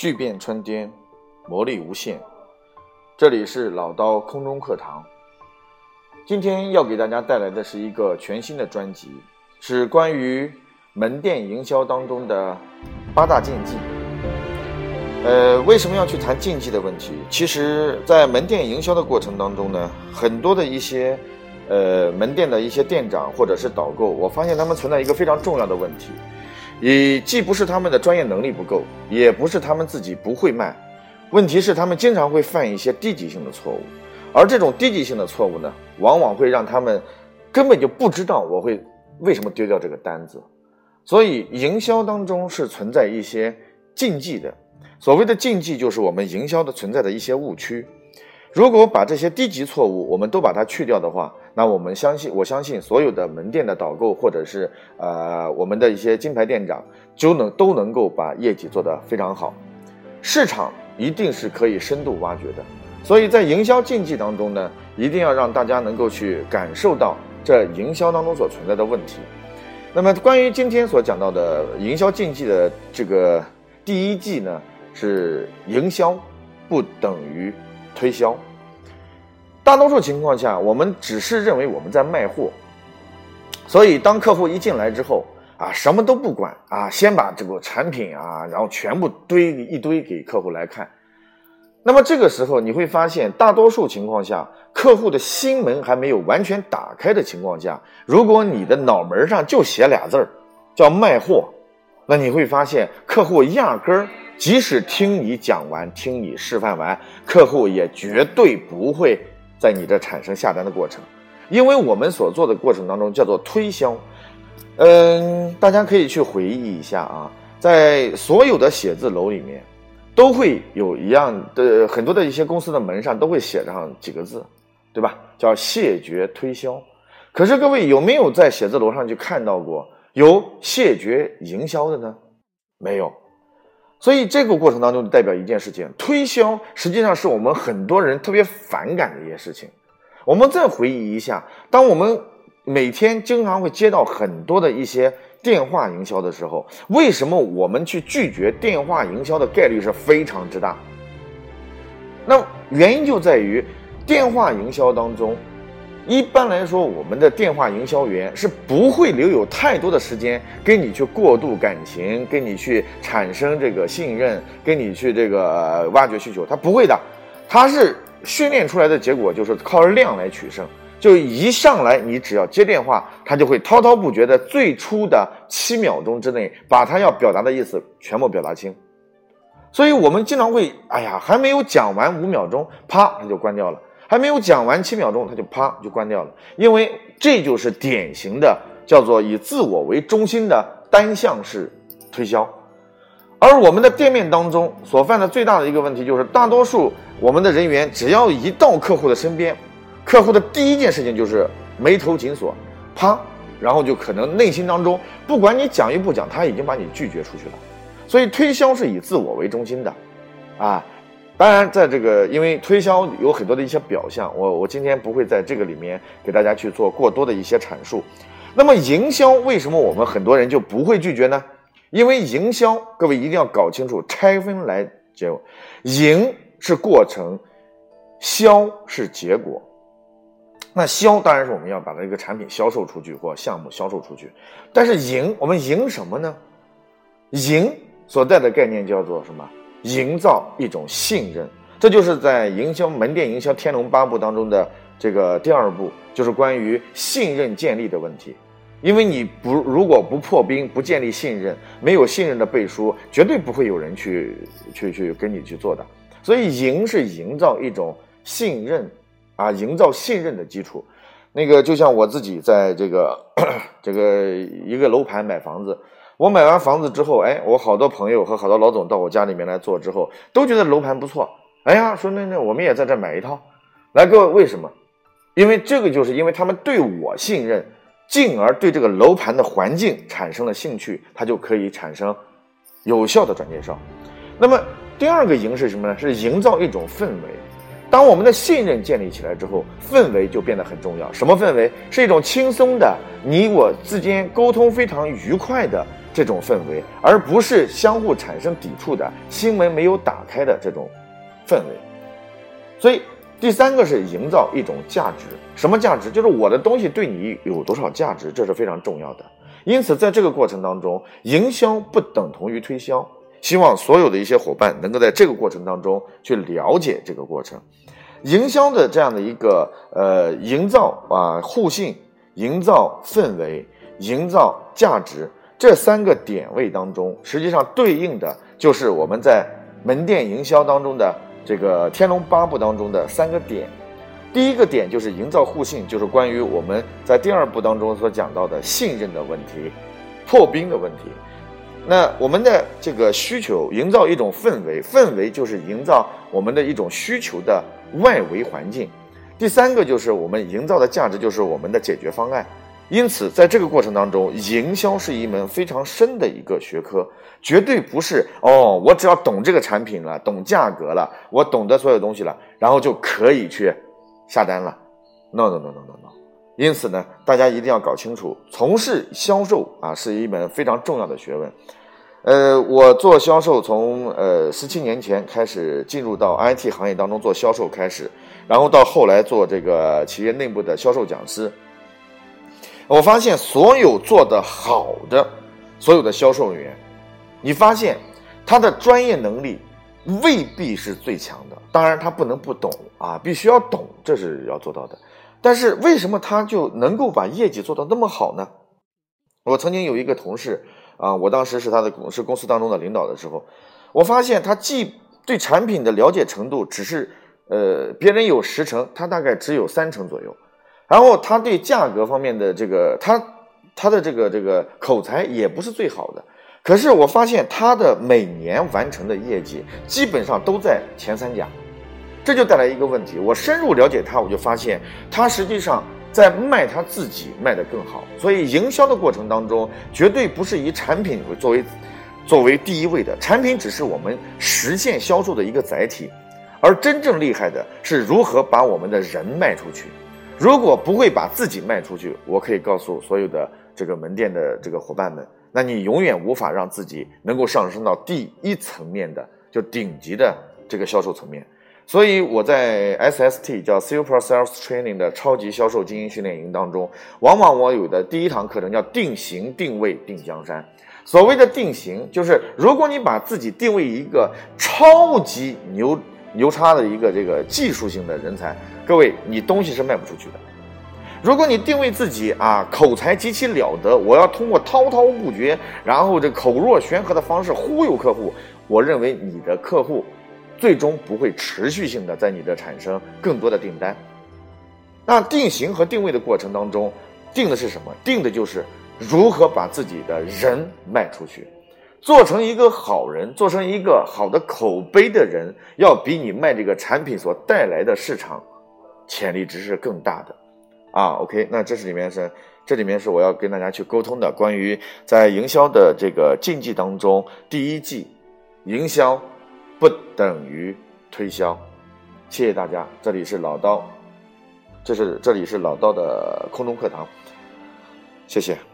巨变春天，魔力无限。这里是老刀空中课堂。今天要给大家带来的是一个全新的专辑，是关于门店营销当中的八大禁忌。呃，为什么要去谈禁忌的问题？其实，在门店营销的过程当中呢，很多的一些呃门店的一些店长或者是导购，我发现他们存在一个非常重要的问题。也既不是他们的专业能力不够，也不是他们自己不会卖，问题是他们经常会犯一些低级性的错误，而这种低级性的错误呢，往往会让他们根本就不知道我会为什么丢掉这个单子。所以营销当中是存在一些禁忌的，所谓的禁忌就是我们营销的存在的一些误区。如果把这些低级错误我们都把它去掉的话，那我们相信，我相信所有的门店的导购或者是呃我们的一些金牌店长就能都能够把业绩做得非常好，市场一定是可以深度挖掘的。所以在营销禁忌当中呢，一定要让大家能够去感受到这营销当中所存在的问题。那么关于今天所讲到的营销禁忌的这个第一忌呢，是营销不等于。推销，大多数情况下，我们只是认为我们在卖货，所以当客户一进来之后，啊，什么都不管啊，先把这个产品啊，然后全部堆一堆给客户来看。那么这个时候你会发现，大多数情况下，客户的心门还没有完全打开的情况下，如果你的脑门上就写俩字儿，叫卖货，那你会发现客户压根儿。即使听你讲完，听你示范完，客户也绝对不会在你这产生下单的过程，因为我们所做的过程当中叫做推销。嗯，大家可以去回忆一下啊，在所有的写字楼里面，都会有一样的很多的一些公司的门上都会写上几个字，对吧？叫谢绝推销。可是各位有没有在写字楼上去看到过有谢绝营销的呢？没有。所以这个过程当中代表一件事情，推销实际上是我们很多人特别反感的一件事情。我们再回忆一下，当我们每天经常会接到很多的一些电话营销的时候，为什么我们去拒绝电话营销的概率是非常之大？那原因就在于电话营销当中。一般来说，我们的电话营销员是不会留有太多的时间跟你去过度感情，跟你去产生这个信任，跟你去这个挖掘需求，他不会的。他是训练出来的结果，就是靠量来取胜。就一上来，你只要接电话，他就会滔滔不绝的，最初的七秒钟之内，把他要表达的意思全部表达清。所以我们经常会，哎呀，还没有讲完五秒钟，啪，他就关掉了。还没有讲完七秒钟，他就啪就关掉了，因为这就是典型的叫做以自我为中心的单向式推销。而我们的店面当中所犯的最大的一个问题，就是大多数我们的人员只要一到客户的身边，客户的第一件事情就是眉头紧锁，啪，然后就可能内心当中不管你讲与不讲，他已经把你拒绝出去了。所以推销是以自我为中心的，啊。当然，在这个因为推销有很多的一些表象，我我今天不会在这个里面给大家去做过多的一些阐述。那么营销为什么我们很多人就不会拒绝呢？因为营销，各位一定要搞清楚拆分来解，营是过程，销是结果。那销当然是我们要把这个产品销售出去或项目销售出去，但是营我们营什么呢？营所带的概念叫做什么？营造一种信任，这就是在营销门店营销《天龙八部》当中的这个第二步，就是关于信任建立的问题。因为你不如果不破冰，不建立信任，没有信任的背书，绝对不会有人去去去跟你去做的。所以，营是营造一种信任啊，营造信任的基础。那个就像我自己在这个 这个一个楼盘买房子。我买完房子之后，哎，我好多朋友和好多老总到我家里面来做之后，都觉得楼盘不错。哎呀，说那那我们也在这买一套。来，各位为什么？因为这个就是因为他们对我信任，进而对这个楼盘的环境产生了兴趣，他就可以产生有效的转介绍。那么第二个营是什么呢？是营造一种氛围。当我们的信任建立起来之后，氛围就变得很重要。什么氛围？是一种轻松的，你我之间沟通非常愉快的这种氛围，而不是相互产生抵触的心门没有打开的这种氛围。所以，第三个是营造一种价值。什么价值？就是我的东西对你有多少价值，这是非常重要的。因此，在这个过程当中，营销不等同于推销。希望所有的一些伙伴能够在这个过程当中去了解这个过程，营销的这样的一个呃营造啊互信、营造氛围、营造价值这三个点位当中，实际上对应的就是我们在门店营销当中的这个《天龙八部》当中的三个点。第一个点就是营造互信，就是关于我们在第二部当中所讲到的信任的问题、破冰的问题。那我们的这个需求，营造一种氛围，氛围就是营造我们的一种需求的外围环境。第三个就是我们营造的价值，就是我们的解决方案。因此，在这个过程当中，营销是一门非常深的一个学科，绝对不是哦，我只要懂这个产品了，懂价格了，我懂得所有东西了，然后就可以去下单了。No no no no no no。因此呢，大家一定要搞清楚，从事销售啊是一门非常重要的学问。呃，我做销售从呃十七年前开始进入到 IT 行业当中做销售开始，然后到后来做这个企业内部的销售讲师。我发现所有做的好的所有的销售人员，你发现他的专业能力未必是最强的，当然他不能不懂啊，必须要懂，这是要做到的。但是为什么他就能够把业绩做到那么好呢？我曾经有一个同事啊，我当时是他的是公司当中的领导的时候，我发现他既对产品的了解程度只是呃别人有十成，他大概只有三成左右，然后他对价格方面的这个他他的这个这个口才也不是最好的，可是我发现他的每年完成的业绩基本上都在前三甲。这就带来一个问题，我深入了解他，我就发现他实际上在卖他自己卖得更好。所以营销的过程当中，绝对不是以产品作为作为第一位的，产品只是我们实现销售的一个载体，而真正厉害的是如何把我们的人卖出去。如果不会把自己卖出去，我可以告诉所有的这个门店的这个伙伴们，那你永远无法让自己能够上升到第一层面的，就顶级的这个销售层面。所以我在 SST 叫 Super Sales Training 的超级销售精英训练营当中，往往我有的第一堂课程叫定型定位定江山。所谓的定型，就是如果你把自己定位一个超级牛牛叉的一个这个技术性的人才，各位你东西是卖不出去的。如果你定位自己啊口才极其了得，我要通过滔滔不绝，然后这口若悬河的方式忽悠客户，我认为你的客户。最终不会持续性的在你这产生更多的订单。那定型和定位的过程当中，定的是什么？定的就是如何把自己的人卖出去，做成一个好人，做成一个好的口碑的人，要比你卖这个产品所带来的市场潜力值是更大的。啊，OK，那这是里面是这里面是我要跟大家去沟通的，关于在营销的这个禁忌当中，第一季营销。不等于推销，谢谢大家。这里是老刀，这是这里是老刀的空中课堂，谢谢。